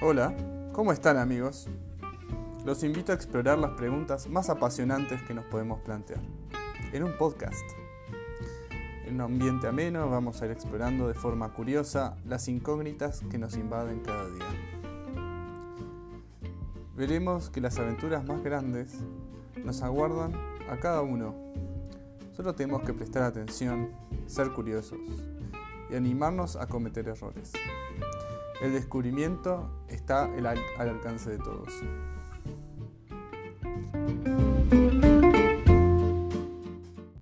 Hola, ¿cómo están amigos? Los invito a explorar las preguntas más apasionantes que nos podemos plantear en un podcast. En un ambiente ameno vamos a ir explorando de forma curiosa las incógnitas que nos invaden cada día. Veremos que las aventuras más grandes nos aguardan a cada uno. Solo tenemos que prestar atención, ser curiosos y animarnos a cometer errores. El descubrimiento está al alcance de todos.